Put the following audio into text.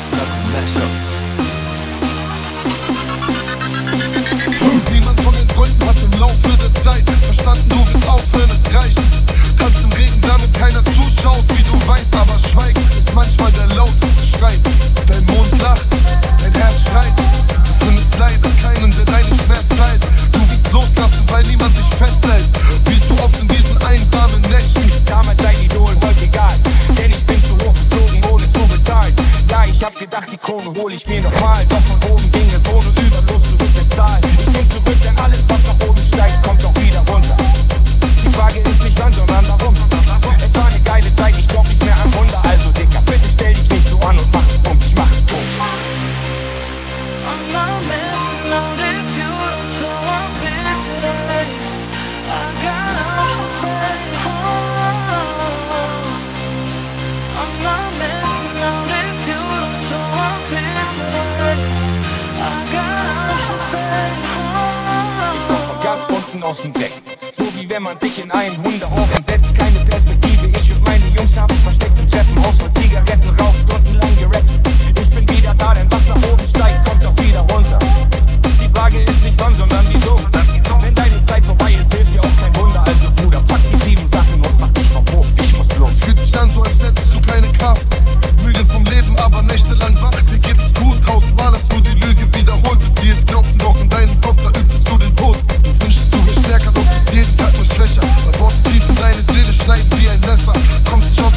Best of Mashups. Niemand von den Freunden hat im ich hab gedacht, die Krone hol ich mir nochmal. Doch von oben ging es ohne Überlust zurück ins Tal. Ich bin zurück, aus dem Deck. So wie wenn man sich in einen Hundehaufen setzt. Keine Perspektive. Ich und meine Jungs haben versteckt im Treppenhaus vor Zigarettenrauch stundenlang gerappt. Ich bin wieder da, denn was nach oben steigt, kommt auch wieder runter. Die Frage ist nicht wann, sondern wieso. Wenn deine Zeit vorbei ist, hilft dir auch kein Wunder. Also Bruder, pack die sieben Sachen und mach dich vom Hof. Ich muss los. Fühlt sich an, so als hättest du Weil Worte tief in deine Seele schneiden wie ein Messer. Kommst nicht